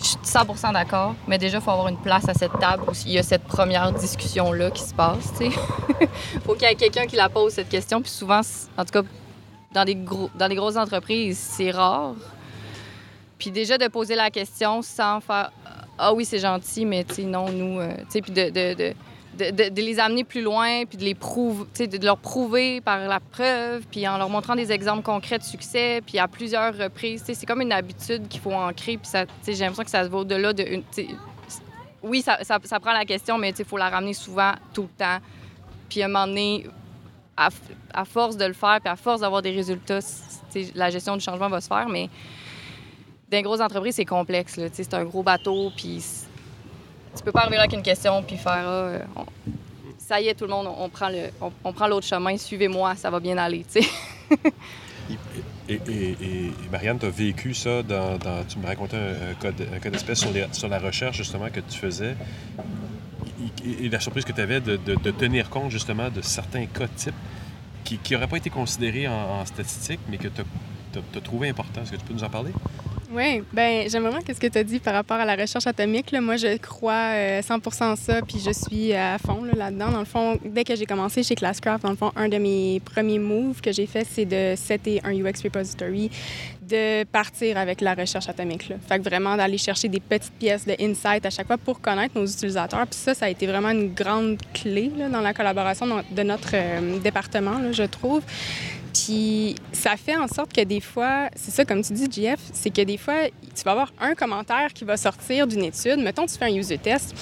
Je suis 100% d'accord, mais déjà, il faut avoir une place à cette table où il y a cette première discussion-là qui se passe. Il *laughs* faut qu'il y ait quelqu'un qui la pose, cette question. Puis souvent, en tout cas, dans des, gros, dans des grosses entreprises, c'est rare. Puis déjà, de poser la question sans faire Ah oui, c'est gentil, mais tu non, nous. euh, tu sais, puis de, de, de, les amener plus loin, puis de les prouver, de leur prouver par la preuve, puis en leur montrant des exemples concrets de succès, puis à plusieurs reprises. C'est comme une habitude qu'il faut ancrer, puis j'ai l'impression que ça va au-delà de. Une, oui, ça, ça, prend la question, mais il faut la ramener souvent, tout le temps. Puis à un moment donné, à, force de le faire, puis à force d'avoir des résultats, la gestion du changement va se faire, mais dans les grosses entreprises, c'est complexe. C'est un gros bateau, puis tu peux pas arriver là avec une question, puis faire ah, euh, ça y est, tout le monde, on, prend le, on, prend l'autre chemin, suivez-moi, ça va bien aller. tu sais. *laughs* Et, Marianne, tu as vécu ça dans, Tu me racontais un, un cas de- un cas d'espèce sur, sur la recherche justement que tu faisais. Et, la surprise que tu avais de, de- de tenir compte justement de certains cas types qui n'auraient pas été considérés en, en statistique, mais que tu as, trouvé importants. Est-ce que tu peux nous en parler? Oui, ben j'aime vraiment ce que tu as dit par rapport à la recherche atomique. Moi, je crois euh, 100 en ça, puis je suis à fond là, là-dedans. dans le fond, dès que j'ai commencé chez Classcraft, dans le fond, un de mes premiers moves que j'ai fait, c'est de setter un UX repository, de partir avec la recherche atomique. Fait que vraiment d'aller chercher des petites pièces de insight à chaque fois pour connaître nos utilisateurs. Puis ça, ça a été vraiment une grande clé dans la collaboration de- notre euh, département, je trouve. Puis ça fait en sorte que des fois, c'est ça comme tu dis, JF, c'est que des fois, tu vas avoir un commentaire qui va sortir d'une étude. Mettons, tu fais un user test,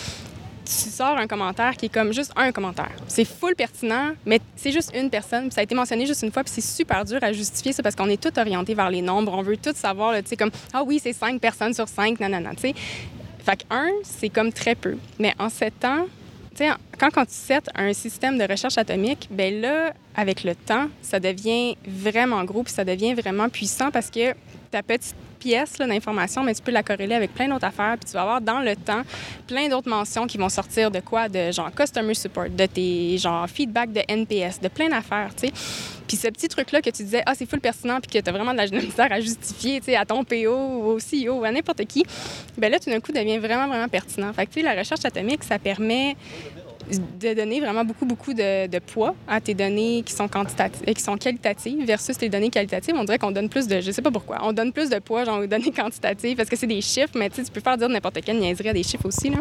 tu sors un commentaire qui est comme juste un commentaire. C'est full pertinent, mais c'est juste une personne. Puis ça a été mentionné juste une fois, puis c'est super dur à justifier ça parce qu'on est tout orienté vers les nombres. On veut tout savoir, tu sais, comme ah oui, c'est cinq personnes sur cinq, nanana, tu sais. Fait que un, c'est comme très peu. Mais en sept ans, quand, tu sets un système de recherche atomique, ben là, avec le temps, ça devient vraiment gros, puis ça devient vraiment puissant parce que ta petite pièce d'information, mais tu peux la corréler avec plein d'autres affaires, puis tu vas avoir dans le temps plein d'autres mentions qui vont sortir de quoi? De genre customer support, de tes genre feedback de NPS, de plein d'affaires, tu sais. Puis ce petit truc-là que tu disais, ah, c'est full pertinent, puis que tu as vraiment de la misère à justifier, tu sais, à ton PO ou au CEO ou à n'importe qui, ben là, tout d'un coup, devient vraiment, vraiment pertinent. Fait que, tu sais, la recherche atomique, ça permet de donner vraiment beaucoup, beaucoup de, poids à tes données qui sont, quantitatives, qui sont qualitatives versus tes données qualitatives. On dirait qu'on donne plus de... Je sais pas pourquoi. On donne plus de poids genre, aux données quantitatives parce que c'est des chiffres, mais tu peux faire dire n'importe quelle niaiserie à des chiffres aussi. Là.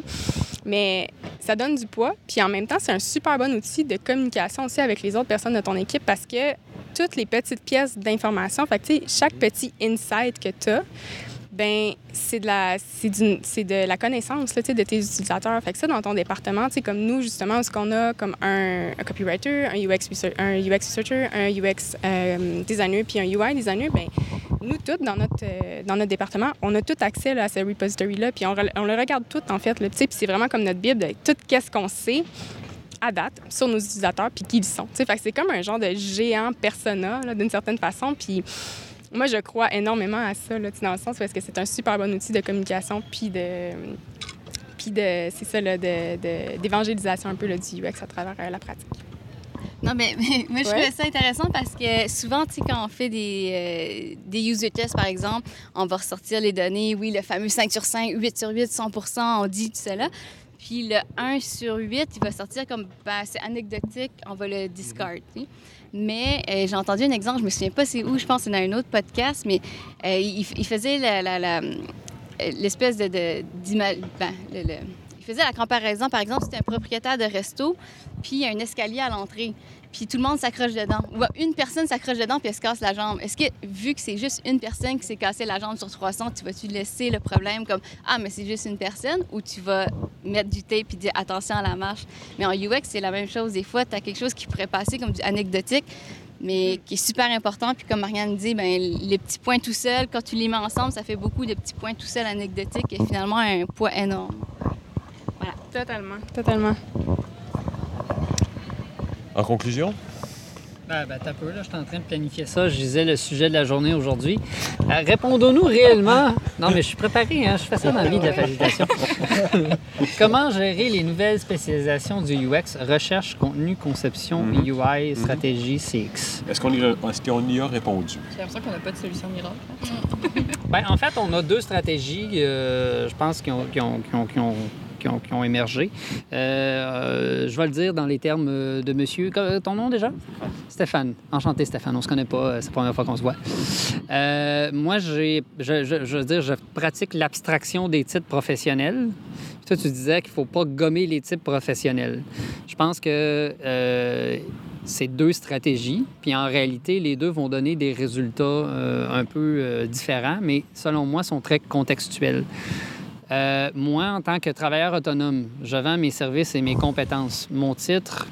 Mais ça donne du poids. Puis en même temps, c'est un super bon outil de communication aussi avec les autres personnes de ton équipe parce que toutes les petites pièces d'information, fait que, chaque petit insight que tu as, ben c'est de la c'est de la connaissance là, de tes utilisateurs. Fait que ça dans ton département, comme nous justement, ce qu'on a comme un, un, copywriter, un UX un UX researcher, un UX euh, designer puis un UI designer, ben nous tous dans notre euh, dans notre département, on a tout accès là, à ce repository là, puis on, le regarde tout en fait, puis c'est vraiment comme notre bible, tout qu'est-ce qu'on sait à date sur nos utilisateurs puis qui ils sont. C'est comme un genre de géant persona d'une certaine façon, puis moi, je crois énormément à ça, là, dans le sens parce que c'est un super bon outil de communication, puis de. Puis de. C'est ça, d'évangélisation un peu là, du UX à travers euh, la pratique. Non, mais, *laughs* moi, je trouve ça intéressant parce que souvent, tu sais, quand on fait des, euh, des user tests, par exemple, on va ressortir les données, oui, le fameux 5 sur 5, 8 sur 8, 100% on dit tout cela. Puis le 1 sur 8, il va sortir comme, ben, c'est anecdotique, on va le discard. Mais euh, j'ai entendu un exemple, je me souviens pas c'est où, je pense c'est dans un autre podcast, mais euh, il, faisait euh, l'espèce de, de ben, il faisait la comparaison, par exemple, c'était un propriétaire de resto, puis il y a un escalier à l'entrée puis tout le monde s'accroche dedans. Ou une personne s'accroche dedans puis elle se casse la jambe. Est-ce que, vu que c'est juste une personne qui s'est cassé la jambe sur 300, tu vas-tu laisser le problème comme Ah, mais c'est juste une personne ou tu vas mettre du tape et dire attention à la marche? Mais en UX, c'est la même chose. Des fois, tu as quelque chose qui pourrait passer comme du anecdotique, mais qui est super important. Puis comme Marianne dit, ben, les petits points tout seuls, quand tu les mets ensemble, ça fait beaucoup de petits points tout seuls anecdotiques et finalement un poids énorme. Voilà. Totalement, totalement. En conclusion? Ben, ben, t'as peu, là, je suis en train de planifier ça. Je disais le sujet de la journée aujourd'hui. Euh, répondons-nous réellement? Non, mais je suis préparé, hein, je fais ça dans la vie de la facilitation. *laughs* Comment gérer les nouvelles spécialisations du UX, recherche, contenu, conception, mhm. UI, mhm. stratégie, CX? Est-ce qu'on y, est y, a répondu? J'ai l'impression qu'on n'a pas de solution miracle. *laughs* ben, en fait, on a deux stratégies, euh, je pense, qui ont, qui ont, qui ont qui ont, émergé. Euh, je vais le dire dans les termes de monsieur. Ton nom déjà? Stéphane. Enchanté, Stéphane. On se connaît pas, c'est la première fois qu'on se voit. Euh, moi, j'ai, je, je, veux dire, je pratique l'abstraction des titres professionnels. toi, tu disais qu'il ne faut pas gommer les titres professionnels. Je pense que euh, c'est deux stratégies, puis en réalité, les deux vont donner des résultats un peu différents, mais selon moi, sont très contextuels. Euh, moi, en tant que travailleur autonome, je vends mes services et mes compétences. Mon titre,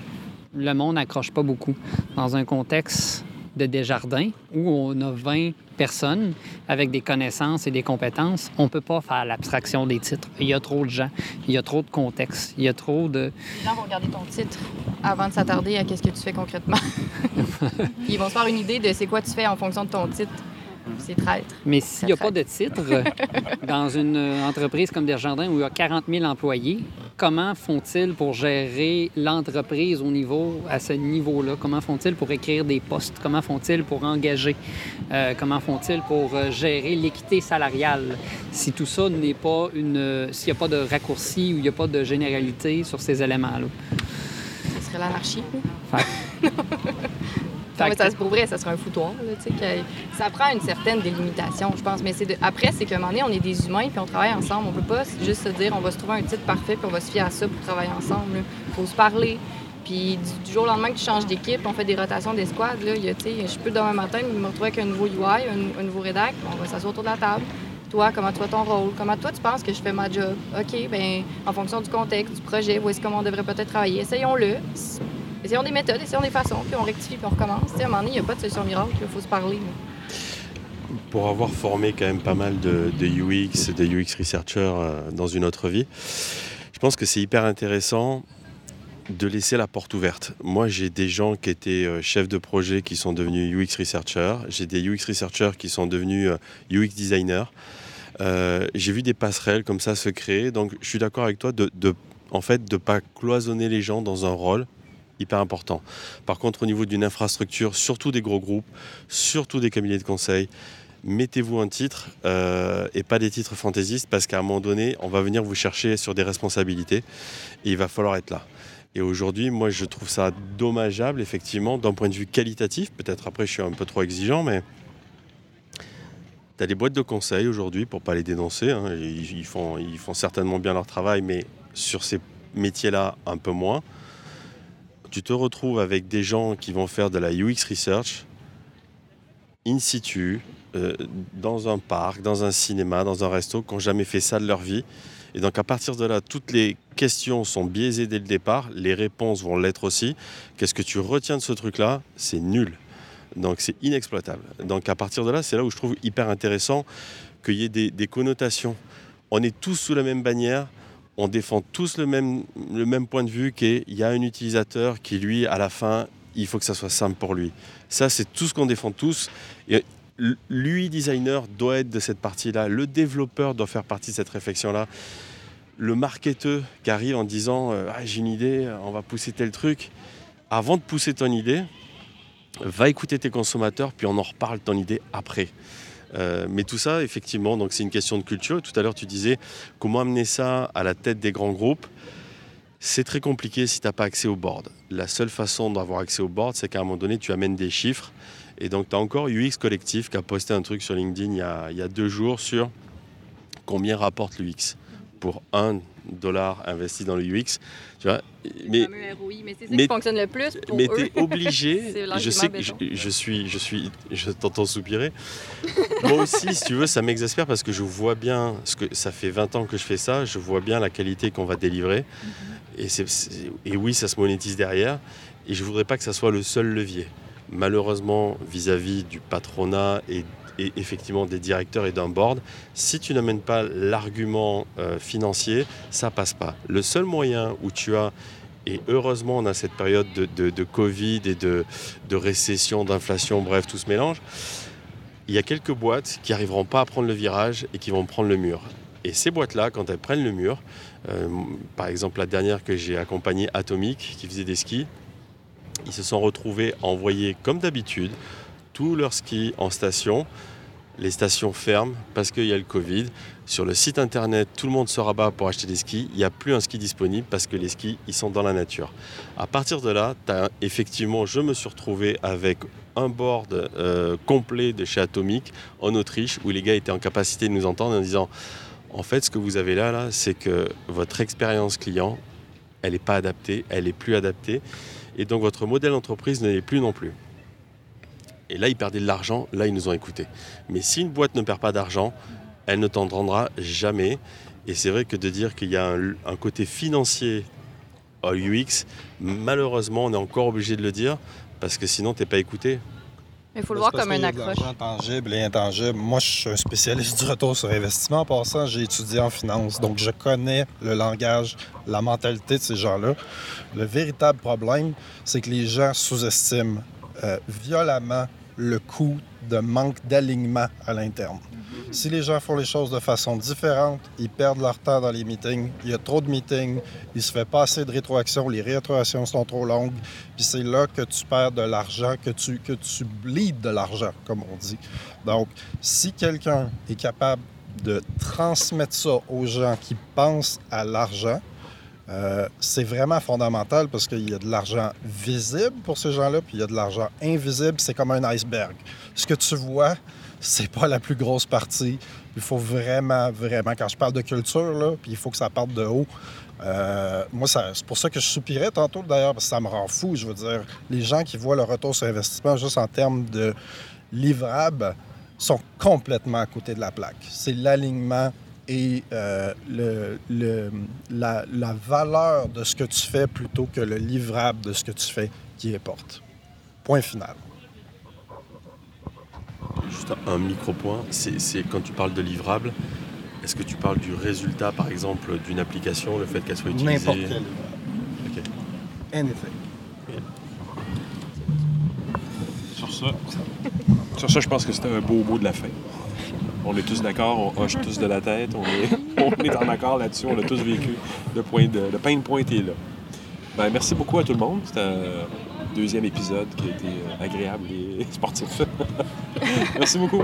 le monde n'accroche pas beaucoup. Dans un contexte de Desjardins où on a 20 personnes avec des connaissances et des compétences, on ne peut pas faire l'abstraction des titres. Il y a trop de gens, il y a trop de contexte, il y a trop de... Les gens vont regarder ton titre avant de s'attarder à qu'est-ce que tu fais concrètement. *laughs* Ils vont se faire une idée de c'est quoi tu fais en fonction de ton titre. C'est traître. Mais s'il n'y a pas de titre *laughs* dans une entreprise comme Desjardins où il y a 40 000 employés, comment font-ils pour gérer l'entreprise au niveau, à ce niveau-là? Comment font-ils pour écrire des postes? Comment font-ils pour engager? Euh, comment font-ils pour euh, gérer l'équité salariale? Si tout ça n'est pas une... S'il n'y a pas de raccourci ou il n'y a pas de généralité sur ces éléments-là. Ce serait l'anarchie. *laughs* Non, mais ça, pour vrai, ça serait un foutoir. ça prend une certaine délimitation, je pense. Mais c'est après, c'est qu'à un moment donné, on est des humains puis on travaille ensemble. On peut pas juste se dire on va se trouver un titre parfait puis on va se fier à ça pour travailler ensemble. Il faut se parler. Puis du, jour au lendemain que tu changes d'équipe, on fait des rotations d'escouade. Je peux demain matin me retrouver avec un nouveau UI, un, nouveau rédac. On va s'asseoir autour de la table. Toi, comment tu vois ton rôle? Comment toi, tu penses que je fais ma job? OK, bien, en fonction du contexte, du projet, voici comment on devrait peut-être travailler? Essayons-le essayons des méthodes, essayons des façons, puis on rectifie, puis on recommence. à un moment donné, il n'y a pas de solution miracle, il faut se parler. Pour avoir formé quand même pas mal de, UX de UX researchers euh, dans une autre vie, je pense que c'est hyper intéressant de laisser la porte ouverte. Moi, j'ai des gens qui étaient euh, chefs de projet qui sont devenus UX researchers. J'ai des UX researchers qui sont devenus UX designers. Euh, j'ai vu des passerelles comme ça se créer. Donc, je suis d'accord avec toi de, de en fait, pas cloisonner les gens dans un rôle hyper important. Par contre, au niveau d'une infrastructure, surtout des gros groupes, surtout des cabinets de conseil, mettez-vous un titre euh, et pas des titres fantaisistes parce qu'à un moment donné, on va venir vous chercher sur des responsabilités et il va falloir être là. Et aujourd'hui, moi, je trouve ça dommageable, effectivement, d'un point de vue qualitatif. Peut-être après, je suis un peu trop exigeant, mais tu as des boîtes de conseil aujourd'hui, pour pas les dénoncer. hein, ils, font, ils font certainement bien leur travail, mais sur ces métiers-là, un peu moins. Tu te retrouves avec des gens qui vont faire de la UX research in situ, euh, dans un parc, dans un cinéma, dans un resto, qui n'ont jamais fait ça de leur vie. Et donc à partir de là, toutes les questions sont biaisées dès le départ, les réponses vont l'être aussi. Qu'est-ce que tu retiens de ce truc-là? C'est nul. Donc c'est inexploitable. Donc à partir de là, c'est là où je trouve hyper intéressant qu'il y ait des, des connotations. On est tous sous la même bannière, on défend tous le même, point de vue qu'il y a un utilisateur qui, lui, à la fin, il faut que ça soit simple pour lui. Ça, c'est tout ce qu'on défend tous. L'UI designer doit être de cette partie-là. Le développeur doit faire partie de cette réflexion-là. Le marketeur qui arrive en disant euh, ah, J'ai une idée, on va pousser tel truc. Avant de pousser ton idée, va écouter tes consommateurs, puis on en reparle ton idée après. Euh, mais tout ça, effectivement, donc c'est une question de culture. Tout à l'heure, tu disais comment amener ça à la tête des grands groupes. C'est très compliqué si tu n'as pas accès au board. La seule façon d'avoir accès au board, c'est qu'à un moment donné, tu amènes des chiffres. Et donc, tu as encore UX Collectif qui a posté un truc sur LinkedIn il y a, il y a deux jours sur combien rapporte l'UX pour un dollar investi dans le UX. Tu vois, mais, ROI, mais c'est ça mais- qui fonctionne le plus pour mais eux. tu es obligé. *laughs* Je sais que je, suis, je suis, je t'entends soupirer. Moi aussi, si tu veux, ça m'exaspère parce que je vois bien ce que ça fait 20 ans que je fais ça. Je vois bien la qualité qu'on va délivrer. Et, c'est- et oui, ça se monétise derrière. Et je voudrais pas que ça soit le seul levier. Malheureusement, vis-à-vis du patronat et, et effectivement des directeurs et d'un board, si tu n'amènes pas l'argument euh, financier, ça passe pas. Le seul moyen où tu as et heureusement, on a cette période de, Covid et de, récession, d'inflation, bref, tout se mélange. Il y a quelques boîtes qui n'arriveront pas à prendre le virage et qui vont prendre le mur. Et ces boîtes-là, quand elles prennent le mur, euh, par exemple la dernière que j'ai accompagnée, Atomic, qui faisait des skis, ils se sont retrouvés à envoyer, comme d'habitude, tous leurs skis en station. Les stations ferment parce qu'il y a le Covid. Sur le site internet, tout le monde se rabat pour acheter des skis. Il n'y a plus un ski disponible parce que les skis, ils sont dans la nature. À partir de là, effectivement, je me suis retrouvé avec un board euh, complet de chez Atomic en Autriche où les gars étaient en capacité de nous entendre en disant en fait, ce que vous avez là, là c'est que votre expérience client, elle n'est pas adaptée, elle n'est plus adaptée. Et donc, votre modèle d'entreprise ne l'est plus non plus. Et là, ils perdaient de l'argent, là, ils nous ont écoutés. Mais si une boîte ne perd pas d'argent, elle ne t'entendra jamais. Et c'est vrai que de dire qu'il y a un, un côté financier au UX, malheureusement, on est encore obligé de le dire, parce que sinon, tu n'es pas écouté. Mais il faut le voir comme un accroche. l'argent tangible et intangible. Moi, je suis un spécialiste du retour sur investissement. En passant, j'ai étudié en finance, donc je connais le langage, la mentalité de ces gens-là. Le véritable problème, c'est que les gens sous-estiment euh, violemment le coût de manque d'alignement à l'interne. Si les gens font les choses de façon différente, ils perdent leur temps dans les meetings. Il y a trop de meetings, il se fait pas assez de rétroactions, les rétroactions sont trop longues. Puis c'est là que tu perds de l'argent, que tu, que tu de l'argent, comme on dit. Donc, si quelqu'un est capable de transmettre ça aux gens qui pensent à l'argent, euh, c'est vraiment fondamental parce qu'il y a de l'argent visible pour ces gens-là, puis il y a de l'argent invisible, c'est comme un iceberg. Ce que tu vois, c'est pas la plus grosse partie. Il faut vraiment, vraiment, quand je parle de culture, là, puis il faut que ça parte de haut. euh, moi, c'est pour ça que je soupirais tantôt d'ailleurs, parce que ça me rend fou. Je veux dire, les gens qui voient le retour sur investissement juste en termes de livrables sont complètement à côté de la plaque. C'est l'alignement et euh, le, le- la, la valeur de ce que tu fais plutôt que le livrable de ce que tu fais qui importe. Point final. Juste un micro-point, c'est c'est quand tu parles de livrable, est-ce que tu parles du résultat, par exemple, d'une application, le fait qu'elle soit utilisée? N'importe quel. Ok. anything. Sur ça, sur ça, je pense que c'était un beau mot de la fin on est tous d'accord, on hoche tous de la tête, on est, *laughs* en accord là-dessus, on l'a tous vécu. Le, point le pain de pointe est là. Ben, merci beaucoup à tout le monde. C'était un deuxième épisode qui a été euh, agréable et *laughs* sportif. *laughs* merci beaucoup.